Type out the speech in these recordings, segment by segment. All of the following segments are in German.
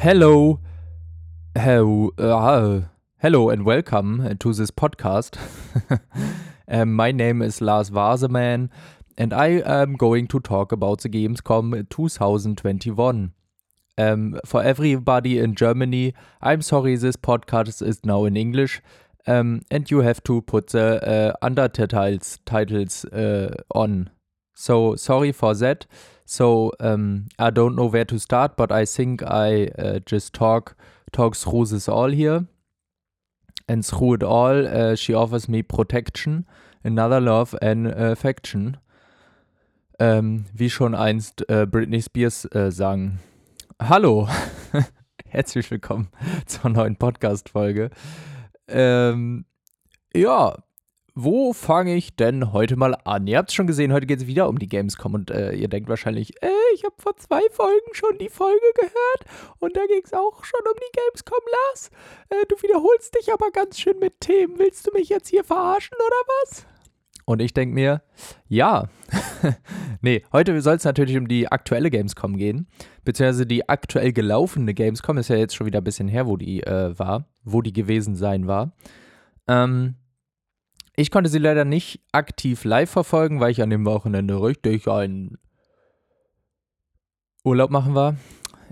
Hello, hello, uh, hello, and welcome to this podcast. um, my name is Lars Vaseman, and I am going to talk about the Gamescom 2021. Um, for everybody in Germany, I'm sorry this podcast is now in English, um, and you have to put the uh, undertitles titles uh, on. So sorry for that. So um, I don't know where to start, but I think I uh, just talk talk through this all here. And through it all, uh, she offers me protection, another love and affection. Ähm, wie schon einst äh, Britney Spears äh, sang. Hallo, herzlich willkommen zur neuen Podcast-Folge. Ähm, ja, wo fange ich denn heute mal an? Ihr habt es schon gesehen, heute geht es wieder um die Gamescom und äh, ihr denkt wahrscheinlich, äh, ich habe vor zwei Folgen schon die Folge gehört und da ging es auch schon um die Gamescom, Lars. Äh, du wiederholst dich aber ganz schön mit Themen. Willst du mich jetzt hier verarschen oder was? Und ich denke mir, ja. nee, heute soll es natürlich um die aktuelle Gamescom gehen, beziehungsweise die aktuell gelaufene Gamescom ist ja jetzt schon wieder ein bisschen her, wo die äh, war, wo die gewesen sein war. Ähm, ich konnte sie leider nicht aktiv live verfolgen, weil ich an dem Wochenende richtig einen Urlaub machen war.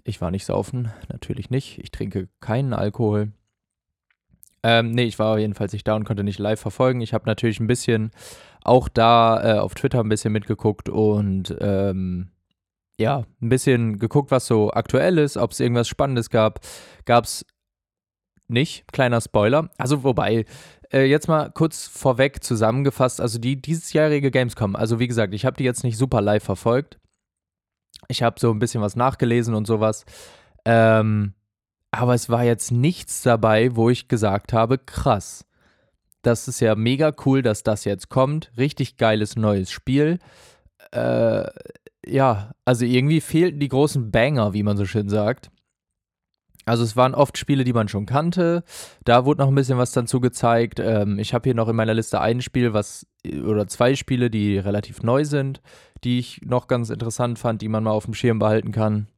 Ich war nicht saufen, natürlich nicht. Ich trinke keinen Alkohol. Ähm, nee, ich war jedenfalls nicht da und konnte nicht live verfolgen. Ich habe natürlich ein bisschen auch da äh, auf Twitter ein bisschen mitgeguckt und ähm, ja, ein bisschen geguckt, was so aktuell ist, ob es irgendwas Spannendes gab. Gab es nicht, kleiner Spoiler. Also wobei, äh, jetzt mal kurz vorweg zusammengefasst, also die diesjährige Gamescom, also wie gesagt, ich habe die jetzt nicht super live verfolgt. Ich habe so ein bisschen was nachgelesen und sowas. Ähm, aber es war jetzt nichts dabei, wo ich gesagt habe, krass. Das ist ja mega cool, dass das jetzt kommt. Richtig geiles neues Spiel. Äh, ja, also irgendwie fehlten die großen Banger, wie man so schön sagt. Also es waren oft Spiele, die man schon kannte. Da wurde noch ein bisschen was dazu gezeigt. Ähm, ich habe hier noch in meiner Liste ein Spiel, was oder zwei Spiele, die relativ neu sind, die ich noch ganz interessant fand, die man mal auf dem Schirm behalten kann.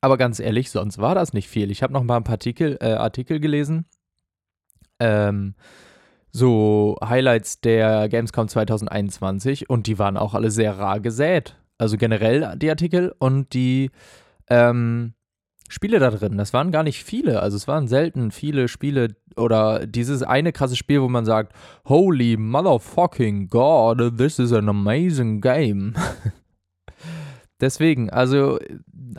Aber ganz ehrlich, sonst war das nicht viel. Ich habe noch mal ein paar Artikel, äh, Artikel gelesen. Ähm, so Highlights der Gamescom 2021 und die waren auch alle sehr rar gesät. Also generell die Artikel und die ähm, Spiele da drin. Das waren gar nicht viele. Also es waren selten viele Spiele oder dieses eine krasse Spiel, wo man sagt, Holy motherfucking God, this is an amazing game. Deswegen, also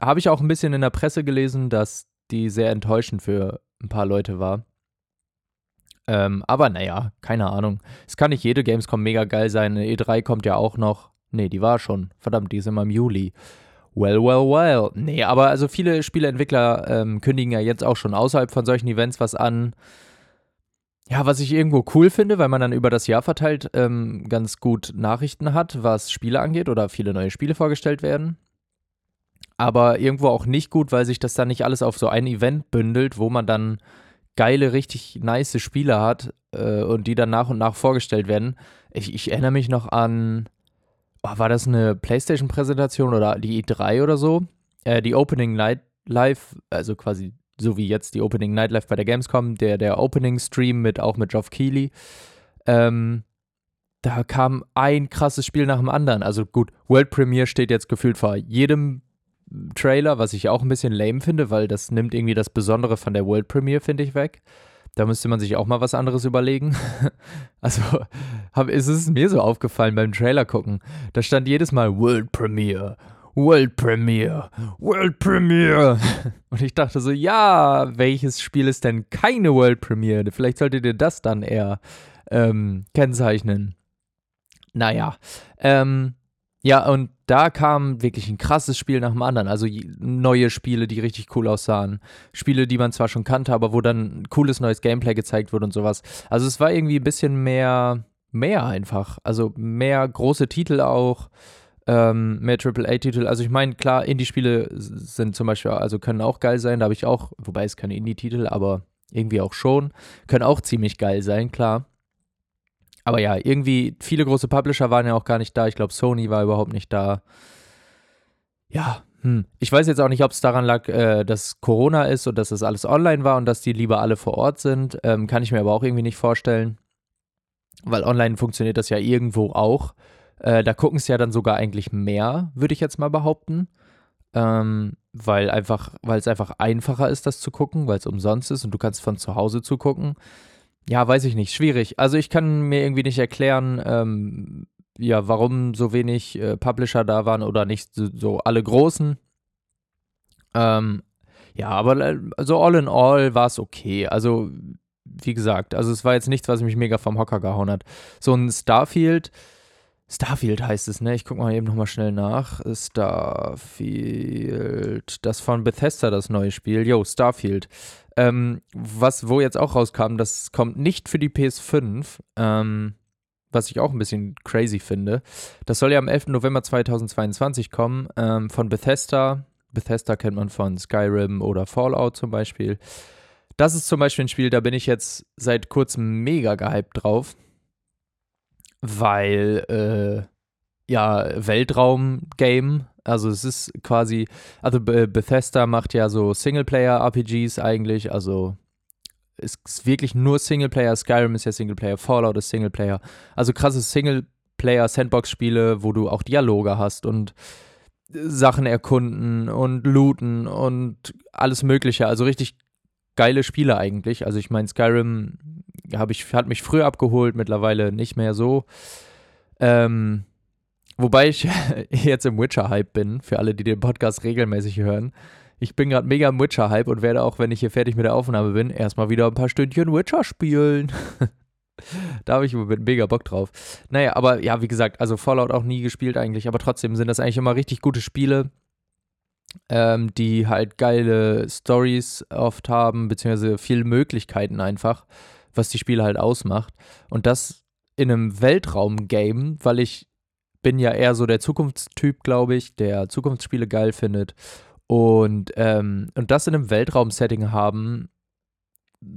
habe ich auch ein bisschen in der Presse gelesen, dass die sehr enttäuschend für ein paar Leute war. Ähm, aber naja, keine Ahnung. Es kann nicht jede Gamescom mega geil sein. E3 kommt ja auch noch. Nee, die war schon. Verdammt, die ist immer im Juli. Well, well, well. Nee, aber also viele Spieleentwickler ähm, kündigen ja jetzt auch schon außerhalb von solchen Events was an. Ja, was ich irgendwo cool finde, weil man dann über das Jahr verteilt ähm, ganz gut Nachrichten hat, was Spiele angeht oder viele neue Spiele vorgestellt werden. Aber irgendwo auch nicht gut, weil sich das dann nicht alles auf so ein Event bündelt, wo man dann geile, richtig nice Spiele hat äh, und die dann nach und nach vorgestellt werden. Ich, ich erinnere mich noch an oh, war das eine PlayStation-Präsentation oder die E3 oder so? Äh, die Opening Night Live, also quasi so wie jetzt die Opening Night Live bei der Gamescom, der, der Opening-Stream mit auch mit Geoff Keighley. Ähm, da kam ein krasses Spiel nach dem anderen. Also gut, World Premiere steht jetzt gefühlt vor jedem Trailer, was ich auch ein bisschen lame finde, weil das nimmt irgendwie das Besondere von der World Premiere, finde ich, weg. Da müsste man sich auch mal was anderes überlegen. also hab, ist es mir so aufgefallen beim Trailer gucken. Da stand jedes Mal World Premiere, World Premiere, World Premiere. Und ich dachte so, ja, welches Spiel ist denn keine World Premiere? Vielleicht solltet ihr das dann eher ähm, kennzeichnen. Naja, ähm, ja, und da kam wirklich ein krasses Spiel nach dem anderen. Also neue Spiele, die richtig cool aussahen. Spiele, die man zwar schon kannte, aber wo dann cooles neues Gameplay gezeigt wurde und sowas. Also es war irgendwie ein bisschen mehr, mehr einfach. Also mehr große Titel auch. Ähm, mehr AAA-Titel. Also ich meine, klar, Indie-Spiele sind zum Beispiel, also können auch geil sein. Da habe ich auch, wobei es keine Indie-Titel, aber irgendwie auch schon. Können auch ziemlich geil sein, klar. Aber ja, irgendwie, viele große Publisher waren ja auch gar nicht da. Ich glaube, Sony war überhaupt nicht da. Ja, hm, ich weiß jetzt auch nicht, ob es daran lag, äh, dass Corona ist und dass das alles online war und dass die lieber alle vor Ort sind. Ähm, kann ich mir aber auch irgendwie nicht vorstellen. Weil online funktioniert das ja irgendwo auch. Äh, da gucken es ja dann sogar eigentlich mehr, würde ich jetzt mal behaupten. Ähm, weil einfach, weil es einfach einfacher ist, das zu gucken, weil es umsonst ist und du kannst von zu Hause zugucken. Ja, weiß ich nicht, schwierig. Also ich kann mir irgendwie nicht erklären, ähm, ja, warum so wenig äh, Publisher da waren oder nicht so, so alle großen. Ähm, ja, aber äh, also all in all war es okay. Also, wie gesagt, also es war jetzt nichts, was mich mega vom Hocker gehauen hat. So ein Starfield, Starfield heißt es, ne? Ich guck mal eben nochmal schnell nach. Starfield, das von Bethesda, das neue Spiel. Jo, Starfield. Ähm, was, wo jetzt auch rauskam, das kommt nicht für die PS5. Ähm, was ich auch ein bisschen crazy finde. Das soll ja am 11. November 2022 kommen, ähm, von Bethesda. Bethesda kennt man von Skyrim oder Fallout zum Beispiel. Das ist zum Beispiel ein Spiel, da bin ich jetzt seit kurzem mega gehypt drauf, weil, äh, ja, Weltraum-Game, also es ist quasi, also Bethesda macht ja so Singleplayer-RPGs eigentlich, also ist wirklich nur Singleplayer. Skyrim ist ja Singleplayer, Fallout ist Singleplayer. Also krasse Singleplayer-Sandbox-Spiele, wo du auch Dialoge hast und Sachen erkunden und looten und alles Mögliche. Also richtig geile Spiele eigentlich. Also ich meine, Skyrim ich, hat mich früher abgeholt, mittlerweile nicht mehr so. Ähm, wobei ich jetzt im Witcher-Hype bin, für alle, die den Podcast regelmäßig hören. Ich bin gerade mega im Witcher-Hype und werde auch, wenn ich hier fertig mit der Aufnahme bin, erstmal wieder ein paar Stündchen Witcher spielen. da habe ich mega Bock drauf. Naja, aber ja, wie gesagt, also Fallout auch nie gespielt eigentlich, aber trotzdem sind das eigentlich immer richtig gute Spiele, ähm, die halt geile Stories oft haben, beziehungsweise viele Möglichkeiten einfach, was die Spiele halt ausmacht. Und das in einem Weltraum-Game, weil ich bin ja eher so der Zukunftstyp, glaube ich, der Zukunftsspiele geil findet. Und, ähm, und das in einem Weltraum-Setting haben,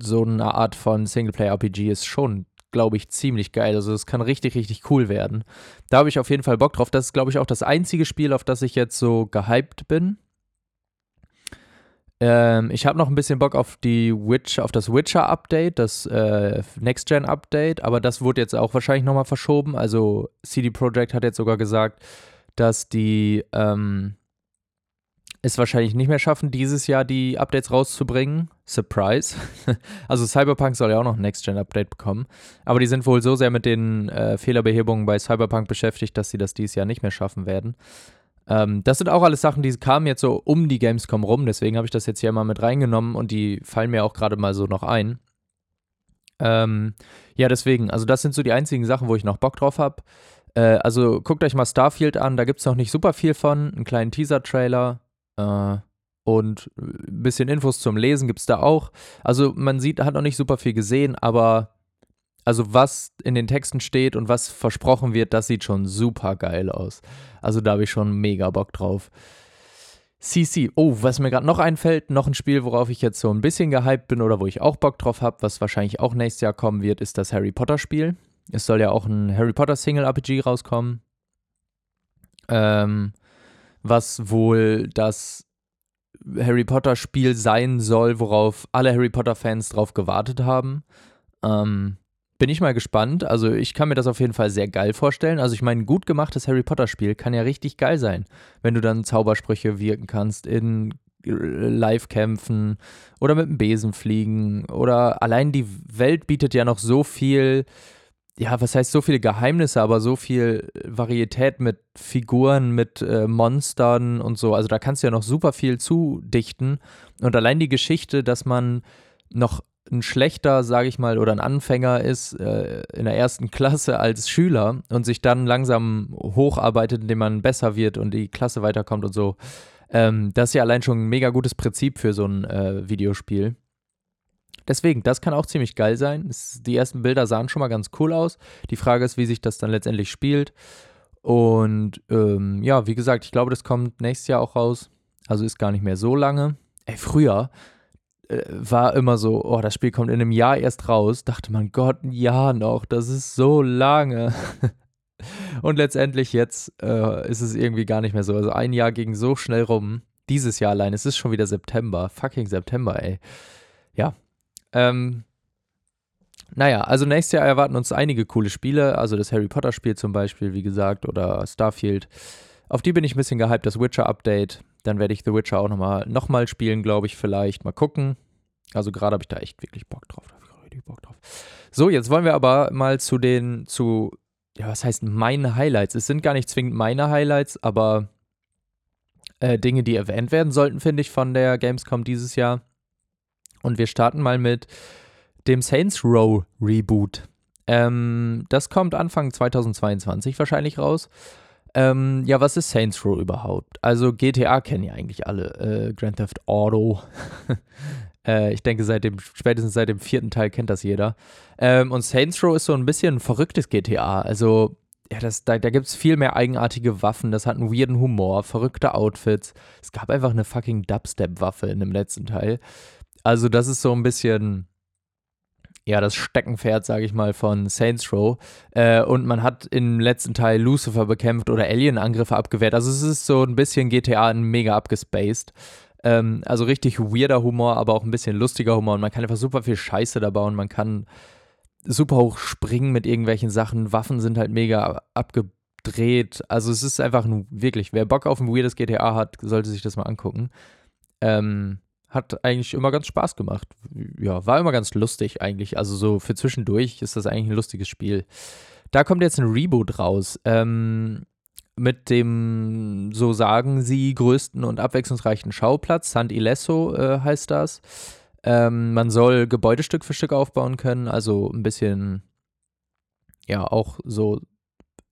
so eine Art von Singleplayer-RPG ist schon, glaube ich, ziemlich geil. Also es kann richtig, richtig cool werden. Da habe ich auf jeden Fall Bock drauf. Das ist, glaube ich, auch das einzige Spiel, auf das ich jetzt so gehypt bin. Ähm, ich habe noch ein bisschen Bock auf die Witch, auf das Witcher-Update, das äh, Next-Gen-Update, aber das wurde jetzt auch wahrscheinlich nochmal verschoben. Also CD Projekt hat jetzt sogar gesagt, dass die ähm, es wahrscheinlich nicht mehr schaffen, dieses Jahr die Updates rauszubringen. Surprise. also Cyberpunk soll ja auch noch ein Next-Gen-Update bekommen. Aber die sind wohl so sehr mit den äh, Fehlerbehebungen bei Cyberpunk beschäftigt, dass sie das dieses Jahr nicht mehr schaffen werden. Ähm, das sind auch alles Sachen, die kamen jetzt so um die Gamescom rum. Deswegen habe ich das jetzt hier mal mit reingenommen und die fallen mir auch gerade mal so noch ein. Ähm, ja, deswegen, also das sind so die einzigen Sachen, wo ich noch Bock drauf habe. Äh, also guckt euch mal Starfield an, da gibt es noch nicht super viel von. Einen kleinen Teaser-Trailer. Äh, und ein bisschen Infos zum Lesen gibt es da auch. Also man sieht, hat noch nicht super viel gesehen, aber also was in den Texten steht und was versprochen wird, das sieht schon super geil aus. Also da habe ich schon mega Bock drauf. CC, oh, was mir gerade noch einfällt, noch ein Spiel, worauf ich jetzt so ein bisschen gehypt bin oder wo ich auch Bock drauf habe, was wahrscheinlich auch nächstes Jahr kommen wird, ist das Harry Potter Spiel. Es soll ja auch ein Harry Potter Single RPG rauskommen. Ähm, was wohl das Harry Potter Spiel sein soll, worauf alle Harry Potter Fans drauf gewartet haben. Ähm, bin ich mal gespannt. Also ich kann mir das auf jeden Fall sehr geil vorstellen. Also ich meine, ein gut gemachtes Harry Potter Spiel kann ja richtig geil sein, wenn du dann Zaubersprüche wirken kannst in Live-Kämpfen oder mit dem Besen fliegen oder allein die Welt bietet ja noch so viel ja, was heißt so viele Geheimnisse, aber so viel Varietät mit Figuren, mit äh, Monstern und so. Also da kannst du ja noch super viel zudichten. Und allein die Geschichte, dass man noch ein schlechter, sage ich mal, oder ein Anfänger ist äh, in der ersten Klasse als Schüler und sich dann langsam hocharbeitet, indem man besser wird und die Klasse weiterkommt und so. Ähm, das ist ja allein schon ein mega gutes Prinzip für so ein äh, Videospiel. Deswegen, das kann auch ziemlich geil sein. Es, die ersten Bilder sahen schon mal ganz cool aus. Die Frage ist, wie sich das dann letztendlich spielt. Und ähm, ja, wie gesagt, ich glaube, das kommt nächstes Jahr auch raus. Also ist gar nicht mehr so lange. Ey, früher war immer so, oh, das Spiel kommt in einem Jahr erst raus. Dachte man, Gott, ein Jahr noch, das ist so lange. Und letztendlich jetzt äh, ist es irgendwie gar nicht mehr so. Also ein Jahr ging so schnell rum. Dieses Jahr allein. Es ist schon wieder September. Fucking September, ey. Ja. Ähm, naja, also nächstes Jahr erwarten uns einige coole Spiele. Also das Harry Potter Spiel zum Beispiel, wie gesagt, oder Starfield. Auf die bin ich ein bisschen gehypt. Das Witcher Update. Dann werde ich The Witcher auch nochmal noch mal spielen, glaube ich, vielleicht. Mal gucken. Also gerade habe ich da echt wirklich Bock drauf. Da habe ich richtig Bock drauf. So, jetzt wollen wir aber mal zu den, zu, ja, was heißt meine Highlights? Es sind gar nicht zwingend meine Highlights, aber äh, Dinge, die erwähnt werden sollten, finde ich, von der Gamescom dieses Jahr. Und wir starten mal mit dem Saints Row Reboot. Ähm, das kommt Anfang 2022 wahrscheinlich raus. Ähm, ja, was ist Saints Row überhaupt? Also GTA kennen ja eigentlich alle. Äh, Grand Theft Auto. äh, ich denke, seit dem, spätestens seit dem vierten Teil kennt das jeder. Ähm, und Saints Row ist so ein bisschen ein verrücktes GTA. Also, ja, das, da, da gibt es viel mehr eigenartige Waffen. Das hat einen weirden Humor, verrückte Outfits. Es gab einfach eine fucking Dubstep-Waffe in dem letzten Teil. Also, das ist so ein bisschen ja, das Steckenpferd, sage ich mal, von Saints Row. Äh, und man hat im letzten Teil Lucifer bekämpft oder Alien-Angriffe abgewehrt. Also es ist so ein bisschen GTA mega abgespaced. Ähm, also richtig weirder Humor, aber auch ein bisschen lustiger Humor. Und man kann einfach super viel Scheiße da bauen. Man kann super hoch springen mit irgendwelchen Sachen. Waffen sind halt mega abgedreht. Also es ist einfach ein, wirklich, wer Bock auf ein weirdes GTA hat, sollte sich das mal angucken. Ähm, hat eigentlich immer ganz Spaß gemacht. Ja, war immer ganz lustig eigentlich. Also so für zwischendurch ist das eigentlich ein lustiges Spiel. Da kommt jetzt ein Reboot raus. Ähm, mit dem, so sagen sie, größten und abwechslungsreichen Schauplatz. San Ileso äh, heißt das. Ähm, man soll Gebäude Stück für Stück aufbauen können, also ein bisschen, ja, auch so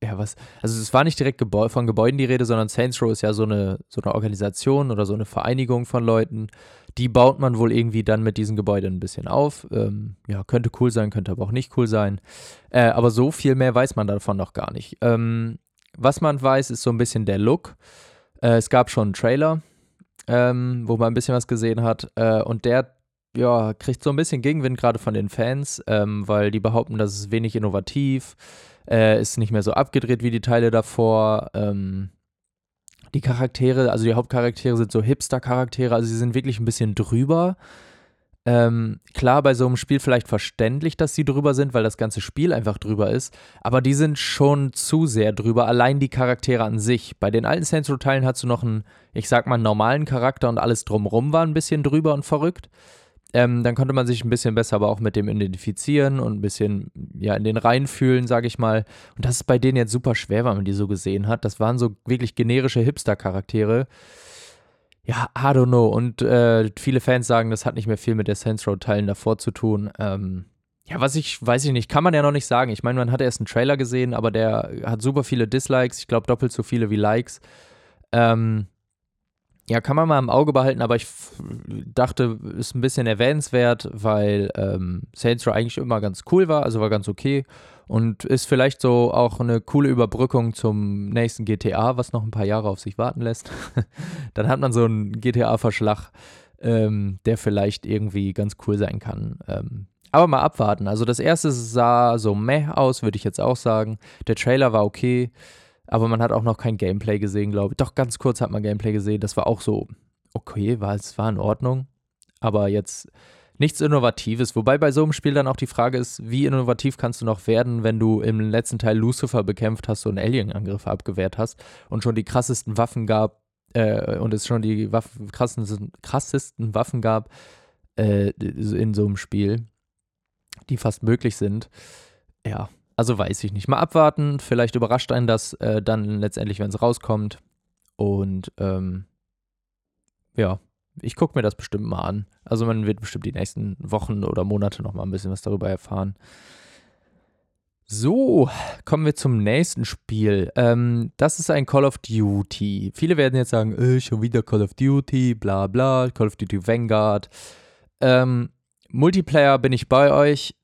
ja, was, also es war nicht direkt Gebäu von Gebäuden die Rede, sondern Saints Row ist ja so eine, so eine Organisation oder so eine Vereinigung von Leuten. Die baut man wohl irgendwie dann mit diesen Gebäuden ein bisschen auf. Ähm, ja, könnte cool sein, könnte aber auch nicht cool sein. Äh, aber so viel mehr weiß man davon noch gar nicht. Ähm, was man weiß, ist so ein bisschen der Look. Äh, es gab schon einen Trailer, ähm, wo man ein bisschen was gesehen hat. Äh, und der ja, kriegt so ein bisschen Gegenwind gerade von den Fans, ähm, weil die behaupten, das ist wenig innovativ äh, ist nicht mehr so abgedreht wie die Teile davor. Ähm, die Charaktere, also die Hauptcharaktere sind so Hipster-Charaktere, also sie sind wirklich ein bisschen drüber. Ähm, klar, bei so einem Spiel vielleicht verständlich, dass sie drüber sind, weil das ganze Spiel einfach drüber ist, aber die sind schon zu sehr drüber, allein die Charaktere an sich. Bei den alten Saints Row-Teilen hast du noch einen, ich sag mal, normalen Charakter und alles drumrum war ein bisschen drüber und verrückt. Ähm, dann konnte man sich ein bisschen besser aber auch mit dem identifizieren und ein bisschen ja in den Reihen fühlen, sage ich mal. Und das ist bei denen jetzt super schwer, weil man die so gesehen hat. Das waren so wirklich generische Hipster-Charaktere. Ja, I don't know. Und äh, viele Fans sagen, das hat nicht mehr viel mit der Saints Row-Teilen davor zu tun. Ähm, ja, was ich, weiß ich nicht, kann man ja noch nicht sagen. Ich meine, man hat erst einen Trailer gesehen, aber der hat super viele Dislikes. Ich glaube, doppelt so viele wie Likes. Ähm, ja, kann man mal im Auge behalten, aber ich dachte, ist ein bisschen erwähnenswert, weil ähm, Saints Row eigentlich immer ganz cool war, also war ganz okay und ist vielleicht so auch eine coole Überbrückung zum nächsten GTA, was noch ein paar Jahre auf sich warten lässt. Dann hat man so einen GTA-Verschlag, ähm, der vielleicht irgendwie ganz cool sein kann. Ähm, aber mal abwarten. Also das erste sah so meh aus, würde ich jetzt auch sagen. Der Trailer war okay. Aber man hat auch noch kein Gameplay gesehen, glaube ich. Doch ganz kurz hat man Gameplay gesehen. Das war auch so, okay, war, es war in Ordnung. Aber jetzt nichts Innovatives. Wobei bei so einem Spiel dann auch die Frage ist, wie innovativ kannst du noch werden, wenn du im letzten Teil Lucifer bekämpft hast und Alien-Angriffe abgewehrt hast und schon die krassesten Waffen gab äh, und es schon die Waffen, krassesten, krassesten Waffen gab äh, in so einem Spiel, die fast möglich sind. Ja, also weiß ich nicht. Mal abwarten. Vielleicht überrascht einen das äh, dann letztendlich, wenn es rauskommt. Und ähm, ja, ich gucke mir das bestimmt mal an. Also man wird bestimmt die nächsten Wochen oder Monate noch mal ein bisschen was darüber erfahren. So, kommen wir zum nächsten Spiel. Ähm, das ist ein Call of Duty. Viele werden jetzt sagen, äh, schon wieder Call of Duty, bla bla, Call of Duty Vanguard. Ähm, Multiplayer bin ich bei euch,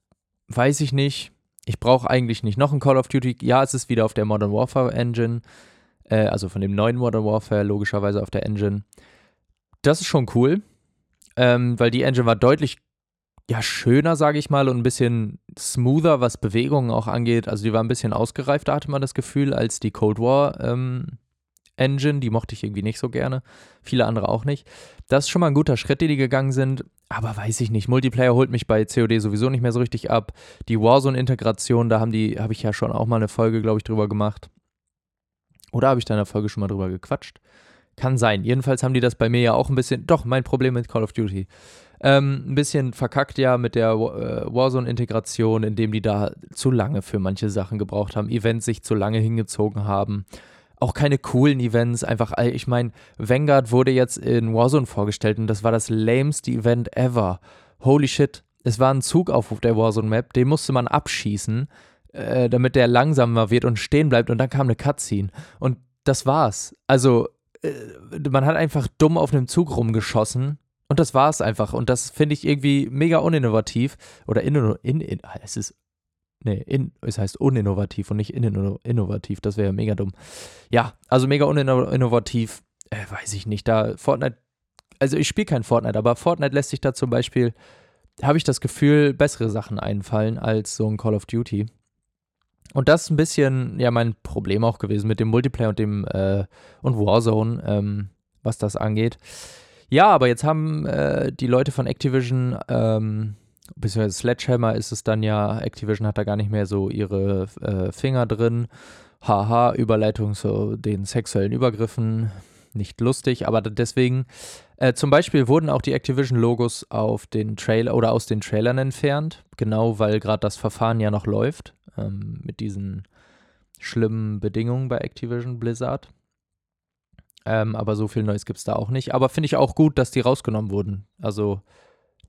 weiß ich nicht ich brauche eigentlich nicht noch ein Call of Duty. Ja, es ist wieder auf der Modern Warfare Engine, äh, also von dem neuen Modern Warfare logischerweise auf der Engine. Das ist schon cool, ähm, weil die Engine war deutlich ja, schöner, sage ich mal, und ein bisschen smoother, was Bewegungen auch angeht. Also die war ein bisschen ausgereifter, hatte man das Gefühl, als die Cold War ähm, Engine. Die mochte ich irgendwie nicht so gerne. Viele andere auch nicht. Das ist schon mal ein guter Schritt, den die gegangen sind. Aber weiß ich nicht. Multiplayer holt mich bei COD sowieso nicht mehr so richtig ab. Die Warzone-Integration, da haben die, habe ich ja schon auch mal eine Folge, glaube ich, drüber gemacht. Oder habe ich da in der Folge schon mal drüber gequatscht? Kann sein. Jedenfalls haben die das bei mir ja auch ein bisschen. Doch, mein Problem mit Call of Duty. Ähm, ein bisschen verkackt ja mit der äh, Warzone-Integration, indem die da zu lange für manche Sachen gebraucht haben, Events sich zu lange hingezogen haben. Auch keine coolen Events, einfach, ich meine, Vanguard wurde jetzt in Warzone vorgestellt und das war das lameste Event ever. Holy shit, es war ein Zug auf der Warzone-Map, den musste man abschießen, äh, damit der langsamer wird und stehen bleibt und dann kam eine Cutscene. Und das war's. Also, äh, man hat einfach dumm auf einem Zug rumgeschossen und das war es einfach. Und das finde ich irgendwie mega uninnovativ. Oder in, in, in, es ist. Nee, in, es heißt uninnovativ und nicht innovativ. Das wäre ja mega dumm. Ja, also mega uninnovativ. Äh, weiß ich nicht. Da Fortnite. Also ich spiele kein Fortnite, aber Fortnite lässt sich da zum Beispiel, habe ich das Gefühl, bessere Sachen einfallen als so ein Call of Duty. Und das ist ein bisschen ja mein Problem auch gewesen mit dem Multiplayer und dem äh, und Warzone, ähm, was das angeht. Ja, aber jetzt haben äh, die Leute von Activision, ähm, beziehungsweise Sledgehammer ist es dann ja, Activision hat da gar nicht mehr so ihre äh, Finger drin. Haha, Überleitung zu den sexuellen Übergriffen. Nicht lustig, aber deswegen, äh, zum Beispiel wurden auch die Activision-Logos auf den Trailer oder aus den Trailern entfernt, genau weil gerade das Verfahren ja noch läuft ähm, mit diesen schlimmen Bedingungen bei Activision Blizzard. Ähm, aber so viel Neues gibt es da auch nicht. Aber finde ich auch gut, dass die rausgenommen wurden. Also,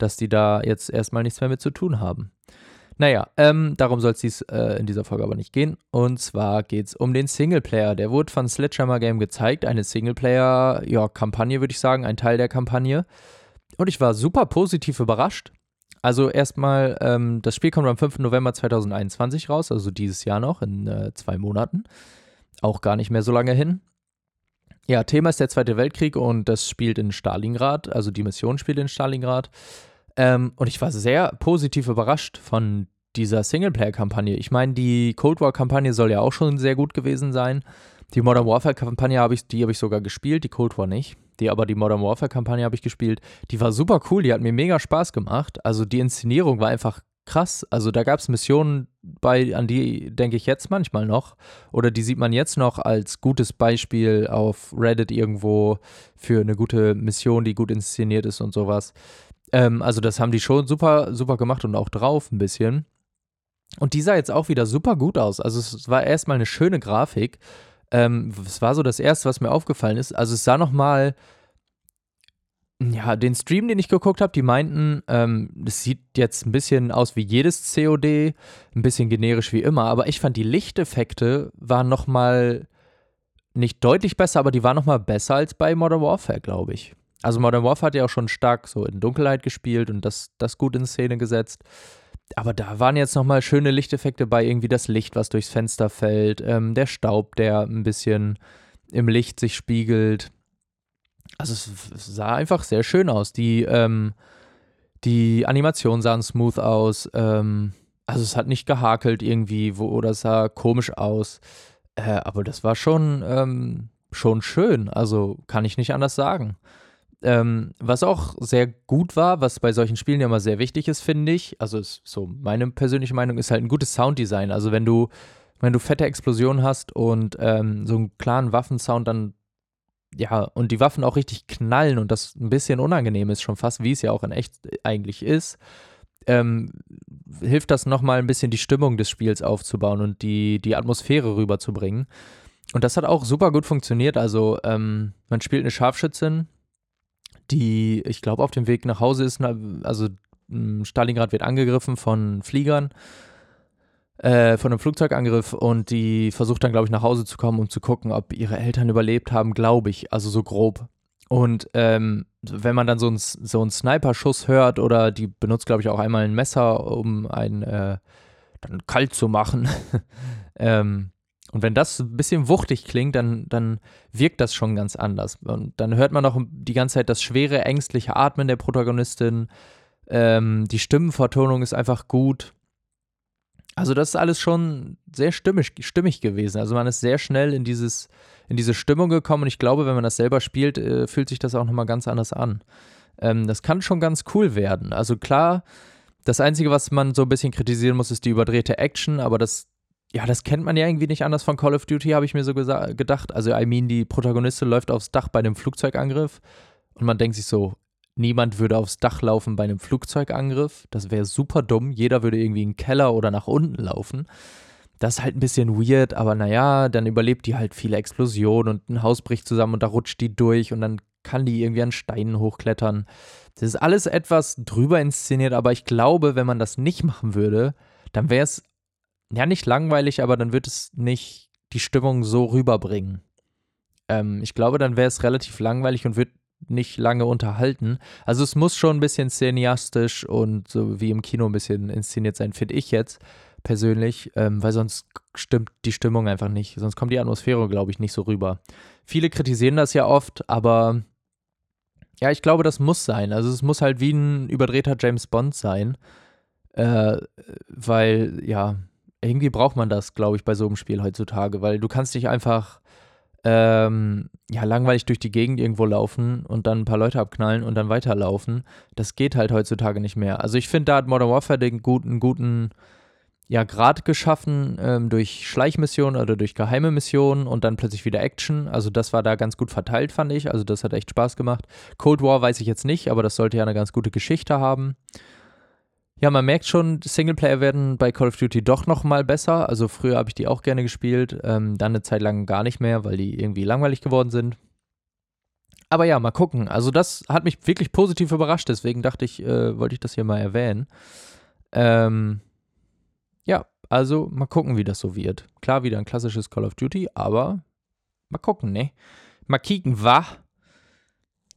dass die da jetzt erstmal nichts mehr mit zu tun haben. Naja, ähm, darum soll es äh, in dieser Folge aber nicht gehen. Und zwar geht es um den Singleplayer. Der wurde von Sledgehammer Game gezeigt. Eine Singleplayer-Kampagne, ja, würde ich sagen, ein Teil der Kampagne. Und ich war super positiv überrascht. Also erstmal, ähm, das Spiel kommt am 5. November 2021 raus, also dieses Jahr noch, in äh, zwei Monaten. Auch gar nicht mehr so lange hin. Ja, Thema ist der Zweite Weltkrieg und das spielt in Stalingrad, also die Mission spielt in Stalingrad. Ähm, und ich war sehr positiv überrascht von dieser Singleplayer-Kampagne. Ich meine, die Cold War-Kampagne soll ja auch schon sehr gut gewesen sein. Die Modern Warfare-Kampagne habe ich, die habe ich sogar gespielt, die Cold War nicht. Die, aber die Modern Warfare-Kampagne habe ich gespielt. Die war super cool, die hat mir mega Spaß gemacht. Also die Inszenierung war einfach krass. Also da gab es Missionen bei, an die denke ich jetzt manchmal noch. Oder die sieht man jetzt noch als gutes Beispiel auf Reddit irgendwo für eine gute Mission, die gut inszeniert ist und sowas. Ähm, also das haben die schon super, super gemacht und auch drauf ein bisschen. Und die sah jetzt auch wieder super gut aus. Also es war erstmal eine schöne Grafik. Ähm, es war so das Erste, was mir aufgefallen ist. Also es sah nochmal ja, den Stream, den ich geguckt habe, die meinten, ähm, sieht jetzt ein bisschen aus wie jedes COD, ein bisschen generisch wie immer, aber ich fand die Lichteffekte waren noch mal nicht deutlich besser, aber die waren noch mal besser als bei Modern Warfare, glaube ich. Also Modern Warfare hat ja auch schon stark so in Dunkelheit gespielt und das, das gut in Szene gesetzt. Aber da waren jetzt noch mal schöne Lichteffekte bei, irgendwie das Licht, was durchs Fenster fällt, ähm, der Staub, der ein bisschen im Licht sich spiegelt also es, sah einfach sehr schön aus. Die, ähm, die Animationen sahen smooth aus. Ähm, also es hat nicht gehakelt irgendwie, wo, oder es sah komisch aus. Äh, aber das war schon, ähm, schon schön. Also kann ich nicht anders sagen. Ähm, was auch sehr gut war, was bei solchen Spielen ja immer sehr wichtig ist, finde ich, also ist so meine persönliche Meinung, ist halt ein gutes Sounddesign. Also wenn du, wenn du fette Explosionen hast und ähm, so einen klaren Waffensound, dann ja, und die Waffen auch richtig knallen und das ein bisschen unangenehm ist, schon fast, wie es ja auch in echt eigentlich ist, ähm, hilft das nochmal ein bisschen die Stimmung des Spiels aufzubauen und die, die Atmosphäre rüberzubringen. Und das hat auch super gut funktioniert. Also, ähm, man spielt eine Scharfschützin, die, ich glaube, auf dem Weg nach Hause ist. Also, Stalingrad wird angegriffen von Fliegern äh, von einem Flugzeugangriff und die versucht dann, glaube ich, nach Hause zu kommen, um zu gucken, ob ihre Eltern überlebt haben, glaube ich, also so grob. Und ähm, wenn man dann so einen so Sniper-Schuss hört oder die benutzt, glaube ich, auch einmal ein Messer, um einen äh, dann kalt zu machen. ähm, und wenn das ein bisschen wuchtig klingt, dann, dann wirkt das schon ganz anders. Und dann hört man auch die ganze Zeit das schwere, ängstliche Atmen der Protagonistin Ähm, die Stimmenvertonung ist einfach gut. Also das ist alles schon sehr stimmig, stimmig gewesen. Also man ist sehr schnell in dieses in diese Stimmung gekommen und ich glaube, wenn man das selber spielt, äh, fühlt sich das auch nochmal ganz anders an. Ähm, das kann schon ganz cool werden. Also klar, das Einzige, was man so ein bisschen kritisieren muss, ist die überdrehte Action, aber das, ja, das kennt man ja irgendwie nicht anders von Call of Duty, habe ich mir so gedacht. Also, I mean, die Protagonistin läuft aufs Dach bei einem Flugzeugangriff und man denkt sich so, niemand würde aufs Dach laufen bei einem Flugzeugangriff. Das wäre super dumm. Jeder würde irgendwie in den Keller oder nach unten laufen. Das ist halt ein bisschen weird, aber naja, dann überlebt die halt viele Explosionen und ein Haus bricht zusammen und da rutscht die durch und dann kann die irgendwie an Steinen hochklettern. Das ist alles etwas drüber inszeniert, aber ich glaube, wenn man das nicht machen würde, dann wäre es ja nicht langweilig, aber dann wird es nicht die Stimmung so rüberbringen. Ähm, ich glaube, dann wäre es relativ langweilig und wird nicht lange unterhalten. Also es muss schon ein bisschen cineastisch und so wie im Kino ein bisschen inszeniert sein, finde ich jetzt persönlich, ähm, weil sonst stimmt die Stimmung einfach nicht. Sonst kommt die Atmosphäre, glaube ich, nicht so rüber. Viele kritisieren das ja oft, aber ja, ich glaube, das muss sein. Also es muss halt wie ein überdrehter James Bond sein, äh, weil ja, irgendwie braucht man das, glaube ich, bei so einem Spiel heutzutage, weil du kannst dich einfach ähm, ja, langweilig durch die Gegend irgendwo laufen und dann ein paar Leute abknallen und dann weiterlaufen. Das geht halt heutzutage nicht mehr. Also ich finde, da hat Modern Warfare den guten, guten ja, Grad geschaffen ähm, durch Schleichmissionen oder durch geheime Missionen und dann plötzlich wieder Action. Also das war da ganz gut verteilt, fand ich. Also das hat echt Spaß gemacht. Cold War weiß ich jetzt nicht, aber das sollte ja eine ganz gute Geschichte haben. Ja, man merkt schon, Singleplayer werden bei Call of Duty doch noch mal besser. Also früher habe ich die auch gerne gespielt, ähm, dann eine Zeit lang gar nicht mehr, weil die irgendwie langweilig geworden sind. Aber ja, mal gucken. Also das hat mich wirklich positiv überrascht, deswegen dachte ich, äh, wollte ich das hier mal erwähnen. Ähm, ja, also mal gucken, wie das so wird. Klar, wieder ein klassisches Call of Duty, aber mal gucken, ne? Mal kicken, wa?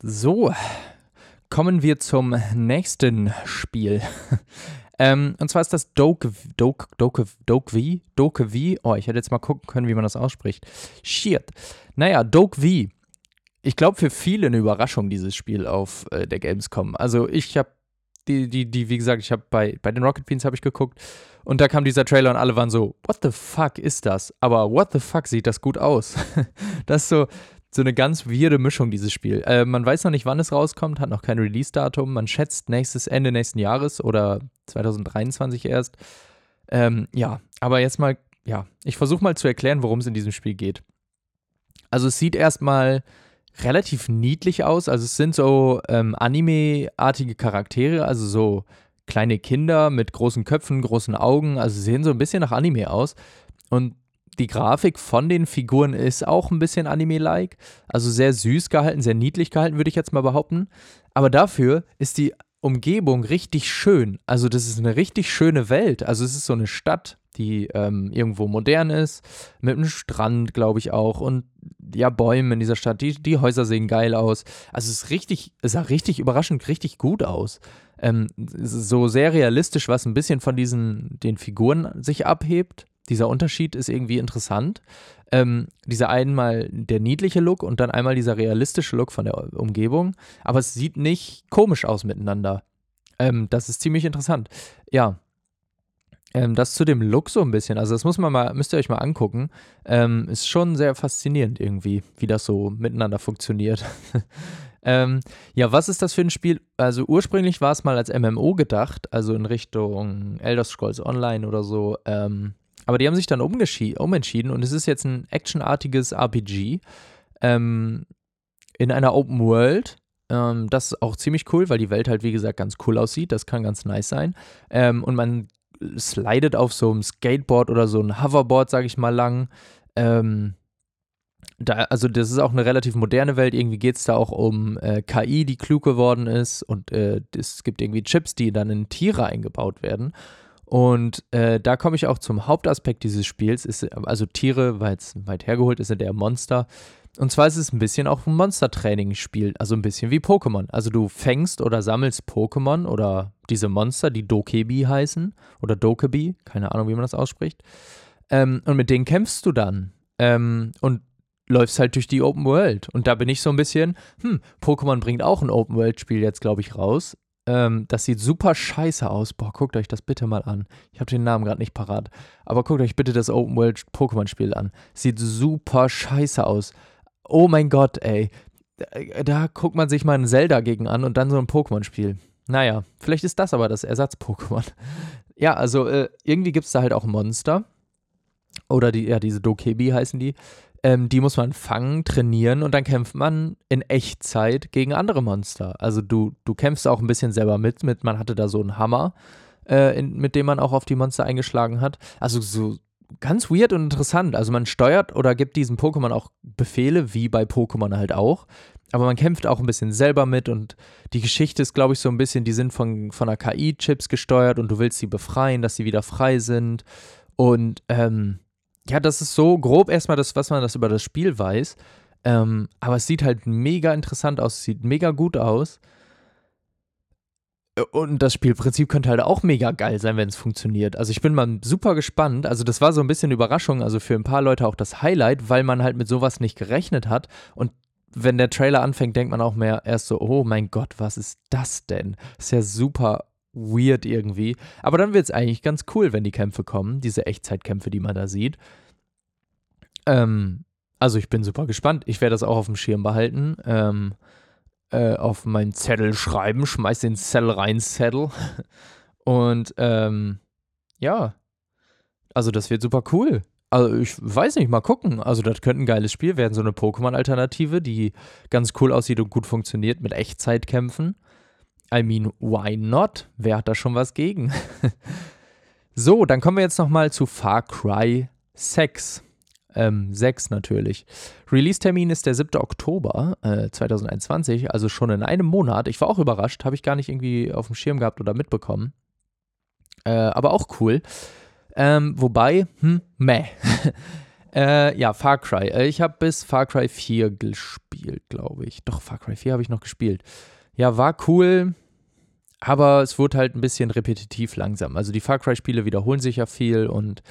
So, kommen wir zum nächsten Spiel. ähm, und zwar ist das Doke, Doke, Doke, Doke V, Doke V. Oh, ich hätte jetzt mal gucken können, wie man das ausspricht. Shit. Naja, Doke V. Ich glaube, für viele eine Überraschung, dieses Spiel auf äh, der Gamescom. Also, ich habe die, die, die, wie gesagt, ich habe bei, bei den Rocket Beans habe ich geguckt und da kam dieser Trailer und alle waren so, what the fuck ist das? Aber what the fuck sieht das gut aus? das ist so, so eine ganz weirde Mischung, dieses Spiel. Äh, man weiß noch nicht, wann es rauskommt, hat noch kein Release-Datum. Man schätzt nächstes Ende nächsten Jahres oder 2023 erst. Ähm, ja, aber jetzt mal, ja, ich versuche mal zu erklären, worum es in diesem Spiel geht. Also es sieht erstmal relativ niedlich aus. Also es sind so ähm, Anime-artige Charaktere, also so kleine Kinder mit großen Köpfen, großen Augen. Also sie sehen so ein bisschen nach Anime aus. Und die Grafik von den Figuren ist auch ein bisschen Anime-like. Also sehr süß gehalten, sehr niedlich gehalten, würde ich jetzt mal behaupten. Aber dafür ist die Umgebung richtig schön. Also das ist eine richtig schöne Welt. Also es ist so eine Stadt die ähm, irgendwo modern ist, mit einem Strand, glaube ich auch, und ja, Bäume in dieser Stadt. Die, die Häuser sehen geil aus. Also es ist richtig, es sah richtig überraschend richtig gut aus. Ähm, so sehr realistisch, was ein bisschen von diesen, den Figuren sich abhebt. Dieser Unterschied ist irgendwie interessant. Ähm, dieser einmal der niedliche Look und dann einmal dieser realistische Look von der Umgebung. Aber es sieht nicht komisch aus miteinander. Ähm, das ist ziemlich interessant. Ja, ähm, das zu dem Look so ein bisschen, also das muss man mal, müsst ihr euch mal angucken. Ähm, ist schon sehr faszinierend irgendwie, wie das so miteinander funktioniert. ähm, ja, was ist das für ein Spiel? Also ursprünglich war es mal als MMO gedacht, also in Richtung Elder Scrolls Online oder so. Ähm, aber die haben sich dann umentschieden und es ist jetzt ein actionartiges RPG ähm, in einer Open World. Ähm, das ist auch ziemlich cool, weil die Welt halt, wie gesagt, ganz cool aussieht. Das kann ganz nice sein. und man slidet auf so einem Skateboard oder so ein Hoverboard, sag ich mal, lang. Ähm, da, also das ist auch eine relativ moderne Welt. Irgendwie geht es da auch um äh, KI, die klug geworden ist und äh, es gibt irgendwie Chips, die dann in Tiere eingebaut werden. Und äh, da komme ich auch zum Hauptaspekt dieses Spiels. Ist, also Tiere, weil es weit hergeholt ist, sind eher Monster. Und zwar ist es ein bisschen auch ein Monster-Training-Spiel, also ein bisschen wie Pokémon. Also du fängst oder sammelst Pokémon oder diese Monster, die Dokebi heißen oder Dokebi, keine Ahnung, wie man das ausspricht. Ähm, und mit denen kämpfst du dann ähm, und läufst halt durch die Open World. Und da bin ich so ein bisschen, hm, Pokémon bringt auch ein Open World-Spiel jetzt, glaube ich, raus. Ähm, das sieht super scheiße aus. Boah, guckt euch das bitte mal an. Ich habe den Namen gerade nicht parat. Aber guckt euch bitte das Open World Pokémon-Spiel an. Sieht super scheiße aus. Oh mein Gott, ey. Da, da guckt man sich mal ein Zelda gegen an und dann so ein Pokémon-Spiel. Naja, vielleicht ist das aber das Ersatz-Pokémon. Ja, also äh, irgendwie gibt es da halt auch Monster. Oder die, ja, diese Dokebi heißen die. Ähm, die muss man fangen, trainieren und dann kämpft man in Echtzeit gegen andere Monster. Also du, du kämpfst auch ein bisschen selber mit, mit man hatte da so einen Hammer, äh, in, mit dem man auch auf die Monster eingeschlagen hat. Also so ganz weird und interessant. Also man steuert oder gibt diesen Pokémon auch Befehle, wie bei Pokémon halt auch. Aber man kämpft auch ein bisschen selber mit und die Geschichte ist, glaube ich, so ein bisschen, die sind von, von einer KI-Chips gesteuert und du willst sie befreien, dass sie wieder frei sind. Und ähm, ja, das ist so grob erstmal das, was man das über das Spiel weiß. Ähm, aber es sieht halt mega interessant aus, es sieht mega gut aus. Und das Spielprinzip könnte halt auch mega geil sein, wenn es funktioniert. Also ich bin mal super gespannt. Also das war so ein bisschen Überraschung, also für ein paar Leute auch das Highlight, weil man halt mit sowas nicht gerechnet hat. Und wenn der Trailer anfängt, denkt man auch mehr erst so, oh mein Gott, was ist das denn? Ist ja super weird irgendwie. Aber dann wird es eigentlich ganz cool, wenn die Kämpfe kommen, diese Echtzeitkämpfe, die man da sieht. Ähm, also ich bin super gespannt. Ich werde das auch auf dem Schirm behalten. Ähm, äh, auf meinen Zettel schreiben, schmeiß den Zettel rein, Zettel. Und ähm, ja, also das wird super cool. Also ich weiß nicht, mal gucken. Also das könnte ein geiles Spiel werden, so eine Pokémon-Alternative, die ganz cool aussieht und gut funktioniert mit Echtzeitkämpfen. I mean, why not? Wer hat da schon was gegen? so, dann kommen wir jetzt nochmal zu Far Cry 6. Ähm, 6 natürlich. Release-Termin ist der 7. Oktober äh, 2021, also schon in einem Monat. Ich war auch überrascht, habe ich gar nicht irgendwie auf dem Schirm gehabt oder mitbekommen. Äh, aber auch cool. Ähm, wobei, hm, meh. äh, ja, Far Cry. Äh, ich habe bis Far Cry 4 gespielt, glaube ich. Doch, Far Cry 4 habe ich noch gespielt. Ja, war cool aber es wurde halt ein bisschen repetitiv langsam. Also die Far Cry-Spiele wiederholen sich ja viel und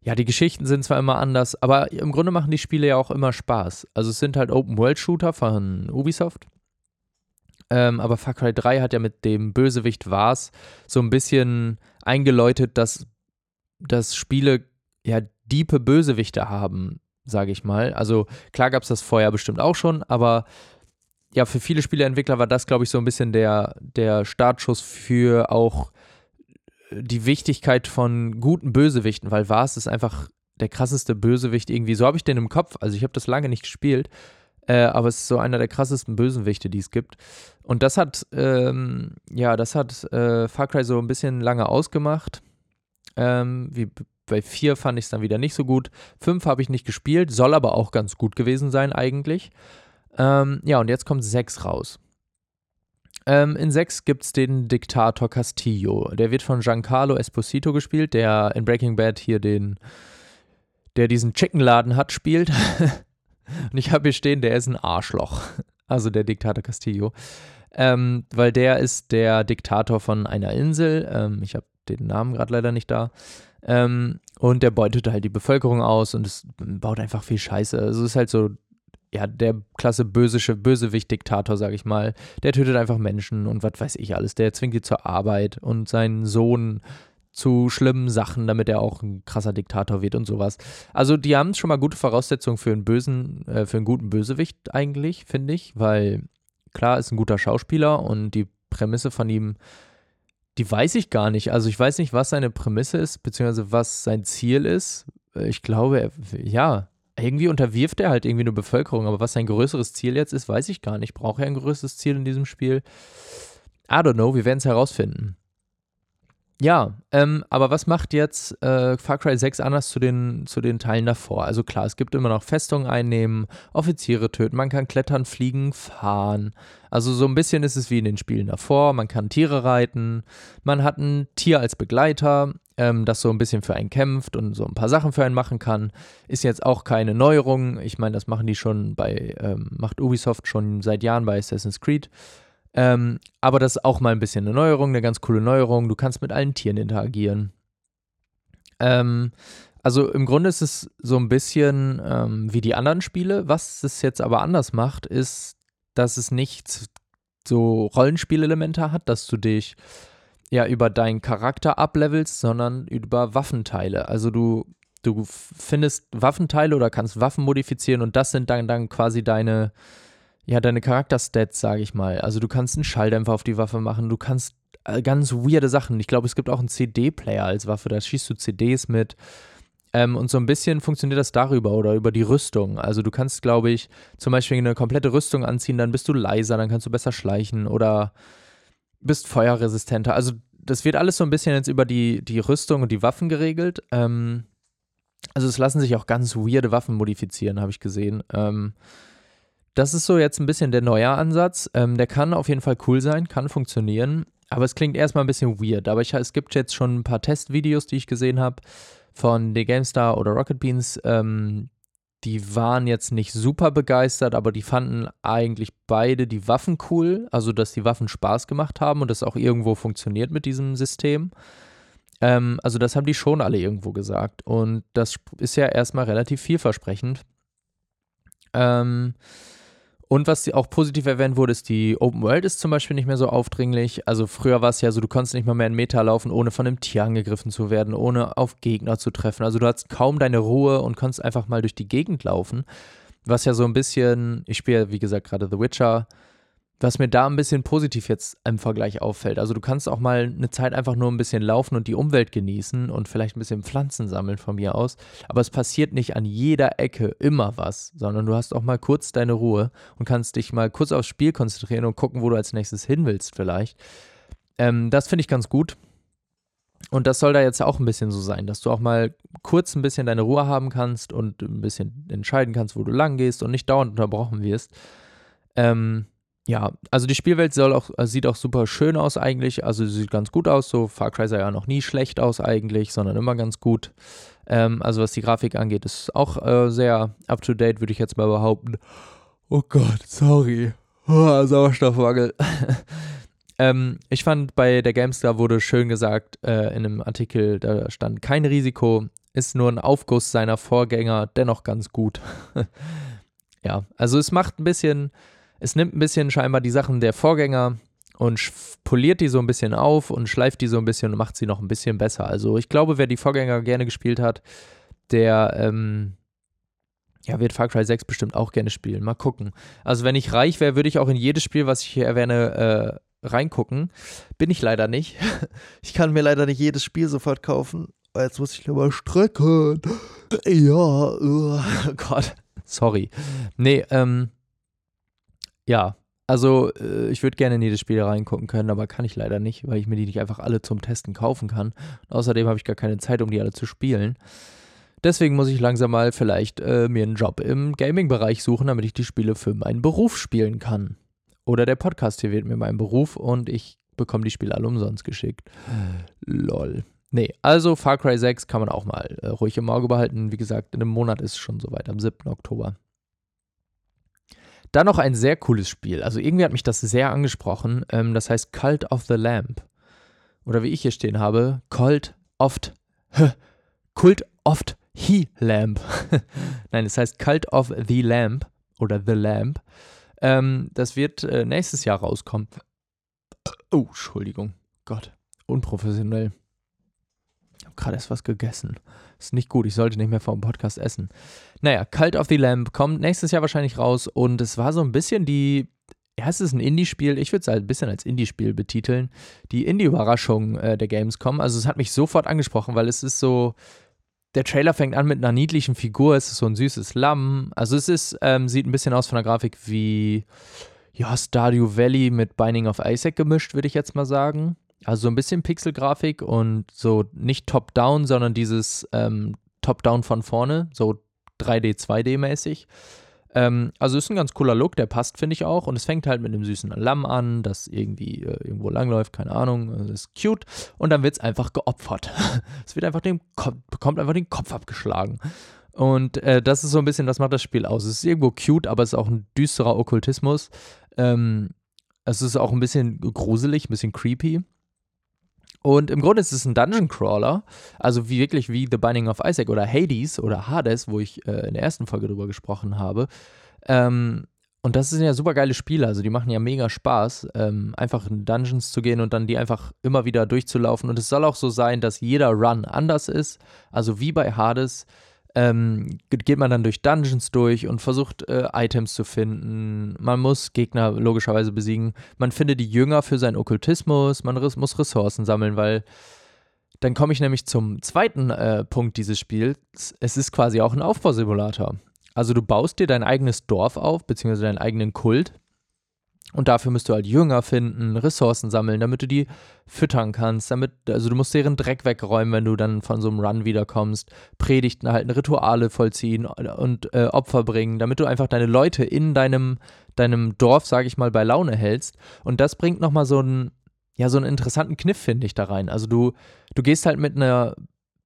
ja, die Geschichten sind zwar immer anders, aber im Grunde machen die Spiele ja auch immer Spaß. Also es sind halt Open-World-Shooter von Ubisoft. Ähm, aber Far Cry 3 hat ja mit dem Bösewicht Vars so ein bisschen eingeläutet, dass, dass Spiele ja diepe Bösewichte haben, sage ich mal. Also klar gab es das vorher bestimmt auch schon, aber ja, für viele Spieleentwickler war das, glaube ich, so ein bisschen der, der Startschuss für auch die Wichtigkeit von guten Bösewichten, weil Vars ist einfach der krasseste Bösewicht irgendwie. So habe ich den im Kopf. Also ich habe das lange nicht gespielt, äh, aber es ist so einer der krassesten Bösewichte, die es gibt. Und das hat, ähm, ja, das hat äh, Far Cry so ein bisschen lange ausgemacht. Ähm, wie bei 4 fand ich es dann wieder nicht so gut. 5 habe ich nicht gespielt, soll aber auch ganz gut gewesen sein eigentlich. Ähm, ja, und jetzt kommt 6 raus. Ähm, in 6 gibt es den Diktator Castillo. Der wird von Giancarlo Esposito gespielt, der in Breaking Bad hier den, der diesen Chickenladen hat, spielt. und ich habe hier stehen, der ist ein Arschloch. Also der Diktator Castillo. Ähm, weil der ist der Diktator von einer Insel. Ähm, ich habe den Namen gerade leider nicht da. Ähm, und der beutet halt die Bevölkerung aus und es baut einfach viel Scheiße. Also es ist halt so ja, der klasse bösische Bösewicht-Diktator, sag ich mal, der tötet einfach Menschen und was weiß ich alles. Der zwingt die zur Arbeit und seinen Sohn zu schlimmen Sachen, damit er auch ein krasser Diktator wird und sowas. Also die haben schon mal gute Voraussetzungen für einen bösen, äh, für einen guten Bösewicht eigentlich, finde ich, weil klar ist ein guter Schauspieler und die Prämisse von ihm, die weiß ich gar nicht. Also ich weiß nicht, was seine Prämisse ist, beziehungsweise was sein Ziel ist. Ich glaube, ja, irgendwie unterwirft er halt irgendwie eine Bevölkerung, aber was sein größeres Ziel jetzt ist, weiß ich gar nicht. Braucht er ein größeres Ziel in diesem Spiel? I don't know, wir werden es herausfinden. Ja, ähm, aber was macht jetzt äh, Far Cry 6 anders zu den, zu den Teilen davor? Also klar, es gibt immer noch Festungen einnehmen, Offiziere töten, man kann klettern, fliegen, fahren. Also so ein bisschen ist es wie in den Spielen davor. Man kann Tiere reiten, man hat ein Tier als Begleiter, ähm, das so ein bisschen für einen kämpft und so ein paar Sachen für einen machen kann. Ist jetzt auch keine Neuerung. Ich meine, das machen die schon bei, ähm, macht Ubisoft schon seit Jahren bei Assassin's Creed. Ähm, aber das ist auch mal ein bisschen eine Neuerung, eine ganz coole Neuerung. Du kannst mit allen Tieren interagieren. Ähm, also im Grunde ist es so ein bisschen ähm, wie die anderen Spiele. Was es jetzt aber anders macht, ist, dass es nicht so Rollenspielelemente hat, dass du dich ja über deinen Charakter ablevelst, sondern über Waffenteile. Also du, du findest Waffenteile oder kannst Waffen modifizieren und das sind dann, dann quasi deine, ja, deine Charakterstats, sage ich mal. Also du kannst einen Schalldämpfer auf die Waffe machen, du kannst äh, ganz weirde Sachen. Ich glaube, es gibt auch einen CD-Player als Waffe, da schießt du CDs mit. Ähm, und so ein bisschen funktioniert das darüber oder über die Rüstung. Also du kannst, glaube ich, zum Beispiel eine komplette Rüstung anziehen, dann bist du leiser, dann kannst du besser schleichen oder bist feuerresistenter. Also das wird alles so ein bisschen jetzt über die, die Rüstung und die Waffen geregelt. Ähm, also es lassen sich auch ganz weirde Waffen modifizieren, habe ich gesehen. Ähm, das ist so jetzt ein bisschen der neue Ansatz. Ähm, der kann auf jeden Fall cool sein, kann funktionieren. Aber es klingt erstmal ein bisschen weird. Aber ich, es gibt jetzt schon ein paar Testvideos, die ich gesehen habe von The GameStar oder Rocket Beans. Ähm, die waren jetzt nicht super begeistert, aber die fanden eigentlich beide die Waffen cool. Also, dass die Waffen Spaß gemacht haben und das auch irgendwo funktioniert mit diesem System. Ähm, also, das haben die schon alle irgendwo gesagt. Und das ist ja erstmal relativ vielversprechend. Ähm, und was auch positiv erwähnt wurde, ist, die Open World ist zum Beispiel nicht mehr so aufdringlich. Also früher war es ja so, du konntest nicht mal mehr in Meter laufen, ohne von einem Tier angegriffen zu werden, ohne auf Gegner zu treffen. Also du hattest kaum deine Ruhe und konntest einfach mal durch die Gegend laufen. Was ja so ein bisschen, ich spiele wie gesagt gerade The Witcher, was mir da ein bisschen positiv jetzt im Vergleich auffällt. Also du kannst auch mal eine Zeit einfach nur ein bisschen laufen und die Umwelt genießen und vielleicht ein bisschen Pflanzen sammeln von mir aus. Aber es passiert nicht an jeder Ecke immer was, sondern du hast auch mal kurz deine Ruhe und kannst dich mal kurz aufs Spiel konzentrieren und gucken, wo du als nächstes hin willst vielleicht. Ähm, das finde ich ganz gut. Und das soll da jetzt auch ein bisschen so sein, dass du auch mal kurz ein bisschen deine Ruhe haben kannst und ein bisschen entscheiden kannst, wo du lang gehst und nicht dauernd unterbrochen wirst. Ähm, ja, also die Spielwelt soll auch, äh, sieht auch super schön aus eigentlich. Also sie sieht ganz gut aus. So Far Cry sah ja noch nie schlecht aus eigentlich, sondern immer ganz gut. Ähm, also was die Grafik angeht, ist auch äh, sehr up to date, würde ich jetzt mal behaupten. Oh Gott, sorry. Oh, Sauerstoffmangel. ähm, ich fand bei der GameStar wurde schön gesagt äh, in einem Artikel, da stand kein Risiko, ist nur ein Aufguss seiner Vorgänger, dennoch ganz gut. ja, also es macht ein bisschen es nimmt ein bisschen scheinbar die Sachen der Vorgänger und poliert die so ein bisschen auf und schleift die so ein bisschen und macht sie noch ein bisschen besser. Also ich glaube, wer die Vorgänger gerne gespielt hat, der ähm, ja, wird Far Cry 6 bestimmt auch gerne spielen. Mal gucken. Also wenn ich reich wäre, würde ich auch in jedes Spiel, was ich hier erwähne, äh, reingucken. Bin ich leider nicht. ich kann mir leider nicht jedes Spiel sofort kaufen. Jetzt muss ich lieber strecken. Ja, oh Gott. Sorry. Nee, ähm, ja, also äh, ich würde gerne in jedes Spiel reingucken können, aber kann ich leider nicht, weil ich mir die nicht einfach alle zum Testen kaufen kann. Und außerdem habe ich gar keine Zeit, um die alle zu spielen. Deswegen muss ich langsam mal vielleicht äh, mir einen Job im Gaming-Bereich suchen, damit ich die Spiele für meinen Beruf spielen kann. Oder der Podcast hier wird mir mein Beruf und ich bekomme die Spiele alle umsonst geschickt. Lol. Nee, also Far Cry 6 kann man auch mal äh, ruhig im Auge behalten. Wie gesagt, in einem Monat ist es schon soweit, am 7. Oktober. Dann noch ein sehr cooles Spiel. Also irgendwie hat mich das sehr angesprochen. Ähm, das heißt Cult of the Lamp. Oder wie ich hier stehen habe, Cult oft, Kult oft He Lamp. Nein, das heißt Cult of the Lamp oder The Lamp. Ähm, das wird äh, nächstes Jahr rauskommen. Oh, Entschuldigung. Gott, unprofessionell. Ich habe gerade erst was gegessen. Ist nicht gut, ich sollte nicht mehr vor dem Podcast essen. Naja, Cult of the Lamp kommt nächstes Jahr wahrscheinlich raus und es war so ein bisschen die. Ja, es ist ein Indie-Spiel. Ich würde es halt ein bisschen als Indie-Spiel betiteln. Die Indie-Überraschung äh, der Gamescom. Also, es hat mich sofort angesprochen, weil es ist so. Der Trailer fängt an mit einer niedlichen Figur. Es ist so ein süßes Lamm. Also, es ist, ähm, sieht ein bisschen aus von der Grafik wie. Ja, Stardew Valley mit Binding of Isaac gemischt, würde ich jetzt mal sagen. Also so ein bisschen Pixelgrafik und so nicht top-down, sondern dieses ähm, top-down von vorne, so 3D, 2D-mäßig. Ähm, also ist ein ganz cooler Look, der passt, finde ich auch. Und es fängt halt mit einem süßen Lamm an, das irgendwie äh, irgendwo langläuft, keine Ahnung. Das ist cute. Und dann wird es einfach geopfert. es wird einfach den Kopf, bekommt einfach den Kopf abgeschlagen. Und äh, das ist so ein bisschen, das macht das Spiel aus. Es ist irgendwo cute, aber es ist auch ein düsterer Okkultismus. Ähm, es ist auch ein bisschen gruselig, ein bisschen creepy. Und im Grunde ist es ein Dungeon Crawler, also wie wirklich wie The Binding of Isaac oder Hades oder Hades, wo ich äh, in der ersten Folge drüber gesprochen habe. Ähm, und das sind ja super geile Spiele, also die machen ja mega Spaß, ähm, einfach in Dungeons zu gehen und dann die einfach immer wieder durchzulaufen. Und es soll auch so sein, dass jeder Run anders ist. Also wie bei Hades ähm, geht man dann durch Dungeons durch und versucht äh, Items zu finden. Man muss Gegner logischerweise besiegen. Man findet die Jünger für seinen Okkultismus. Man muss Ressourcen sammeln, weil dann komme ich nämlich zum zweiten äh, Punkt dieses Spiels. Es ist quasi auch ein Aufbausimulator. Also du baust dir dein eigenes Dorf auf, beziehungsweise deinen eigenen Kult. Und dafür musst du halt Jünger finden, Ressourcen sammeln, damit du die füttern kannst. Damit, also du musst deren Dreck wegräumen, wenn du dann von so einem Run wiederkommst. Predigten halten, Rituale vollziehen und äh, Opfer bringen, damit du einfach deine Leute in deinem, deinem Dorf, sag ich mal, bei Laune hältst. Und das bringt nochmal so einen, ja, so einen interessanten Kniff, finde ich, da rein. Also du, du gehst halt mit einer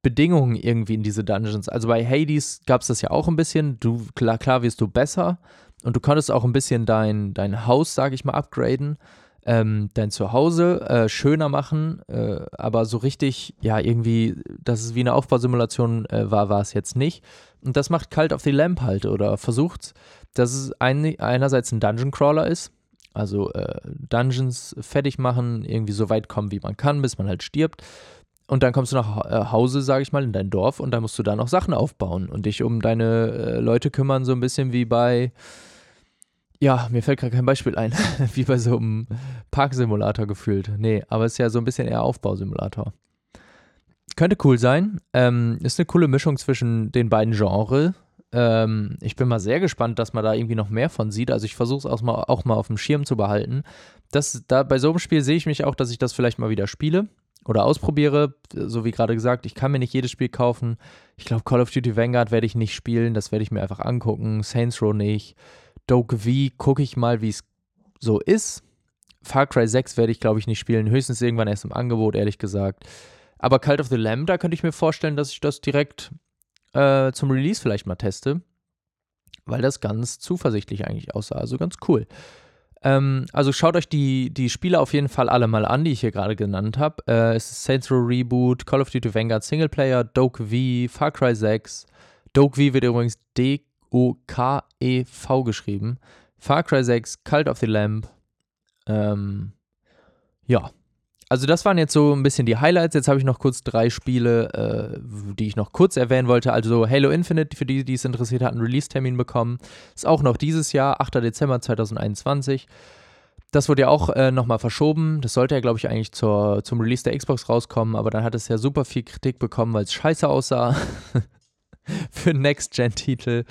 Bedingungen irgendwie in diese Dungeons. Also bei Hades gab es das ja auch ein bisschen. Du, klar, klar wirst du besser und du konntest auch ein bisschen dein, dein Haus, sage ich mal, upgraden, ähm, dein Zuhause äh, schöner machen, äh, aber so richtig, ja, irgendwie, dass es wie eine Aufbausimulation äh, war, war es jetzt nicht. Und das macht Cult of the Lamp halt oder versucht, dass es ein, einerseits ein Dungeon Crawler ist, also äh, Dungeons fertig machen, irgendwie so weit kommen, wie man kann, bis man halt stirbt. Und dann kommst du nach äh, Hause, sage ich mal, in dein Dorf und dann musst du da noch Sachen aufbauen und dich um deine äh, Leute kümmern, so ein bisschen wie bei, ja, mir fällt gerade kein Beispiel ein, wie bei so einem Parksimulator gefühlt. Nee, aber es ist ja so ein bisschen eher Aufbausimulator. Könnte cool sein. Ähm, ist eine coole Mischung zwischen den beiden Genres. Ähm, ich bin mal sehr gespannt, dass man da irgendwie noch mehr von sieht. Also ich versuche es auch mal, auch mal auf dem Schirm zu behalten. Das, da, bei so einem Spiel sehe ich mich auch, dass ich das vielleicht mal wieder spiele oder ausprobiere. So wie gerade gesagt, ich kann mir nicht jedes Spiel kaufen. Ich glaube, Call of Duty Vanguard werde ich nicht spielen, das werde ich mir einfach angucken. Saints Row nicht. Doke V gucke ich mal, wie es so ist. Far Cry 6 werde ich, glaube ich, nicht spielen. Höchstens irgendwann erst im Angebot, ehrlich gesagt. Aber Cult of the Lamb, da könnte ich mir vorstellen, dass ich das direkt äh, zum Release vielleicht mal teste. Weil das ganz zuversichtlich eigentlich aussah. Also ganz cool. Ähm, also schaut euch die, die Spiele auf jeden Fall alle mal an, die ich hier gerade genannt habe. Äh, es ist Saints Row Reboot, Call of Duty Vanguard Singleplayer, Doke V, Far Cry 6. Doke V wird übrigens D-O-K-E-V geschrieben. Far Cry 6, Cult of the Lamb. Ähm, ja, also das waren jetzt so ein bisschen die Highlights. Jetzt habe ich noch kurz drei Spiele, äh, die ich noch kurz erwähnen wollte. Also Halo Infinite, für die, die es interessiert hatten, Release-Termin bekommen. Ist auch noch dieses Jahr, 8. Dezember 2021. Das wurde ja auch äh, nochmal verschoben. Das sollte ja, glaube ich, eigentlich zur, zum Release der Xbox rauskommen, aber dann hat es ja super viel Kritik bekommen, weil es scheiße aussah. für Next-Gen-Titel.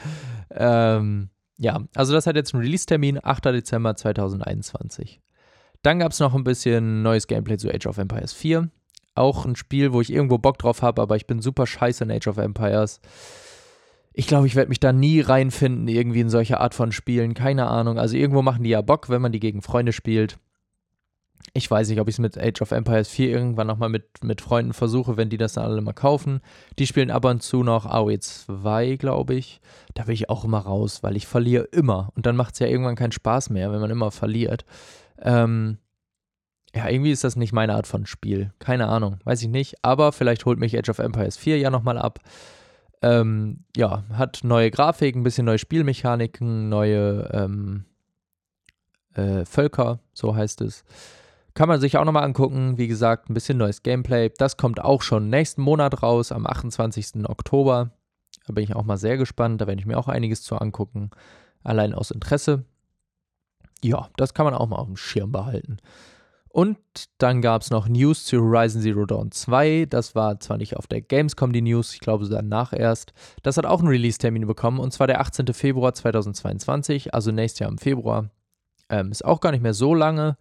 Ähm, ja, also das hat jetzt einen Release-Termin, 8. Dezember 2021. Dann gab es noch ein bisschen neues Gameplay zu Age of Empires 4. Auch ein Spiel, wo ich irgendwo Bock drauf habe, aber ich bin super scheiße in Age of Empires. Ich glaube, ich werde mich da nie reinfinden, irgendwie in solche Art von Spielen. Keine Ahnung. Also irgendwo machen die ja Bock, wenn man die gegen Freunde spielt. Ich weiß nicht, ob ich es mit Age of Empires 4 irgendwann nochmal mit, mit Freunden versuche, wenn die das dann alle mal kaufen. Die spielen ab und zu noch AOE 2, glaube ich. Da bin ich auch immer raus, weil ich verliere immer. Und dann macht es ja irgendwann keinen Spaß mehr, wenn man immer verliert. Ähm, ja, irgendwie ist das nicht meine Art von Spiel. Keine Ahnung, weiß ich nicht. Aber vielleicht holt mich Age of Empires 4 ja nochmal ab. Ähm, ja, hat neue Grafik, ein bisschen neue Spielmechaniken, neue ähm, äh, Völker, so heißt es. Kann man sich auch nochmal angucken. Wie gesagt, ein bisschen neues Gameplay. Das kommt auch schon nächsten Monat raus, am 28. Oktober. Da bin ich auch mal sehr gespannt. Da werde ich mir auch einiges zu angucken. Allein aus Interesse ja, das kann man auch mal auf dem Schirm behalten. Und dann gab es noch News zu Horizon Zero Dawn 2. Das war zwar nicht auf der Gamescom die News, ich glaube danach erst. Das hat auch einen Release-Termin bekommen und zwar der 18. Februar 2022, also nächstes Jahr im Februar. Ähm, ist auch gar nicht mehr so lange.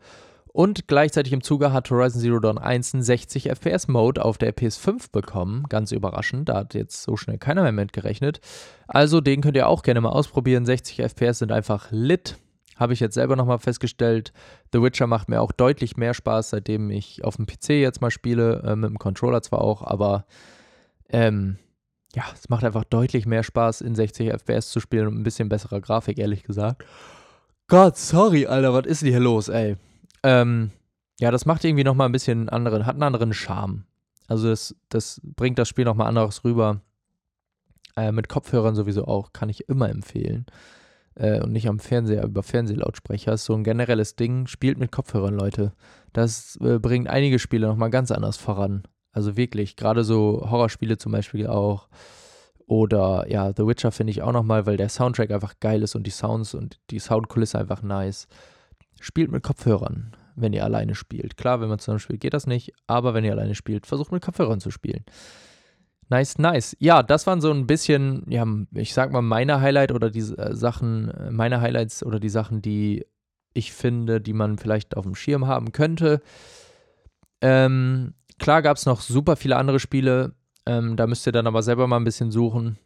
Und gleichzeitig im Zuge hat Horizon Zero Dawn 1 einen 60 FPS Mode auf der PS5 bekommen. Ganz überraschend, da hat jetzt so schnell keiner mehr mit gerechnet. Also den könnt ihr auch gerne mal ausprobieren. 60 FPS sind einfach lit. Habe ich jetzt selber nochmal festgestellt. The Witcher macht mir auch deutlich mehr Spaß, seitdem ich auf dem PC jetzt mal spiele, äh, mit dem Controller zwar auch, aber ähm, ja, es macht einfach deutlich mehr Spaß, in 60 FPS zu spielen und ein bisschen besserer Grafik, ehrlich gesagt. Gott, sorry, Alter, was ist denn hier los, ey? Ähm, ja, das macht irgendwie nochmal ein bisschen anderen, hat einen anderen Charme. Also das, das bringt das Spiel nochmal anderes rüber. Äh, mit Kopfhörern sowieso auch, kann ich immer empfehlen. äh, und nicht am Fernseher über Fernsehlautsprecher. Ist so ein generelles Ding. Spielt mit Kopfhörern, Leute. Das äh, bringt einige Spiele nochmal ganz anders voran. Also wirklich, gerade so Horrorspiele zum Beispiel auch. Oder ja, The Witcher finde ich auch nochmal, weil der Soundtrack einfach geil ist und die Sounds und die Soundkulisse einfach nice. Spielt mit Kopfhörern, wenn ihr alleine spielt. Klar, wenn man zusammen spielt, geht das nicht, aber wenn ihr alleine spielt, versucht mit Kopfhörern zu spielen. Nice, nice. Ja, das waren so ein bisschen, ja, ich sag mal, meine Highlight oder die äh, Sachen, äh, meine Highlights oder die Sachen, die ich finde, die man vielleicht auf dem Schirm haben könnte. Ähm, klar gab es noch super viele andere Spiele. Ähm, da müsst ihr dann aber selber mal ein bisschen suchen.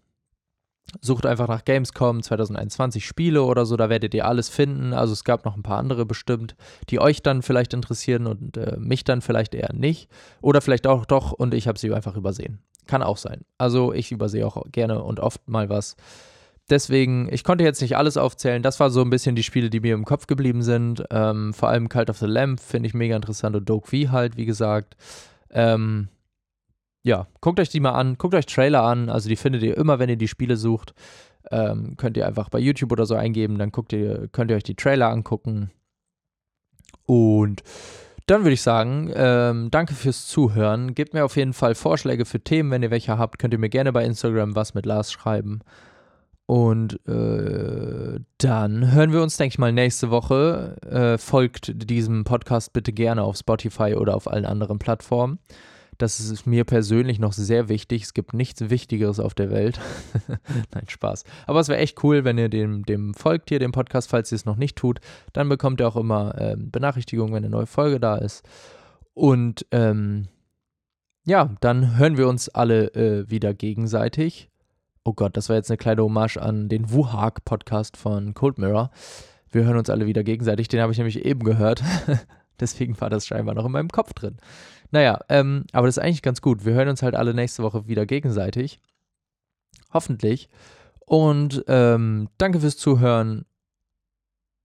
Sucht einfach nach Gamescom 2021 Spiele oder so, da werdet ihr alles finden. Also es gab noch ein paar andere bestimmt, die euch dann vielleicht interessieren und äh, mich dann vielleicht eher nicht. Oder vielleicht auch doch und ich habe sie einfach übersehen. Kann auch sein. Also ich übersehe auch gerne und oft mal was. Deswegen, ich konnte jetzt nicht alles aufzählen. Das war so ein bisschen die Spiele, die mir im Kopf geblieben sind. Ähm, vor allem Cult of the Lamp finde ich mega interessant und Doke V halt, wie gesagt. Ähm, ja, guckt euch die mal an, guckt euch Trailer an, also die findet ihr immer, wenn ihr die Spiele sucht. Ähm, könnt ihr einfach bei YouTube oder so eingeben, dann guckt ihr, könnt ihr euch die Trailer angucken. Und dann würde ich sagen, ähm, danke fürs Zuhören. Gebt mir auf jeden Fall Vorschläge für Themen, wenn ihr welche habt, könnt ihr mir gerne bei Instagram was mit Lars schreiben. Und äh, dann hören wir uns, denke ich mal, nächste Woche. Äh, folgt diesem Podcast bitte gerne auf Spotify oder auf allen anderen Plattformen. Das ist mir persönlich noch sehr wichtig. Es gibt nichts Wichtigeres auf der Welt. Nein, Spaß. Aber es wäre echt cool, wenn ihr dem, dem folgt hier, dem Podcast, falls ihr es noch nicht tut. Dann bekommt ihr auch immer äh, Benachrichtigungen, wenn eine neue Folge da ist. Und ähm, ja, dann hören wir uns alle äh, wieder gegenseitig. Oh Gott, das war jetzt eine kleine Hommage an den Wuhag-Podcast von Cold Mirror. Wir hören uns alle wieder gegenseitig. Den habe ich nämlich eben gehört. Deswegen war das scheinbar noch in meinem Kopf drin. Naja, ähm, aber das ist eigentlich ganz gut. Wir hören uns halt alle nächste Woche wieder gegenseitig. Hoffentlich. Und ähm, danke fürs Zuhören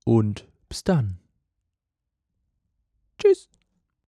und bis dann. Tschüss.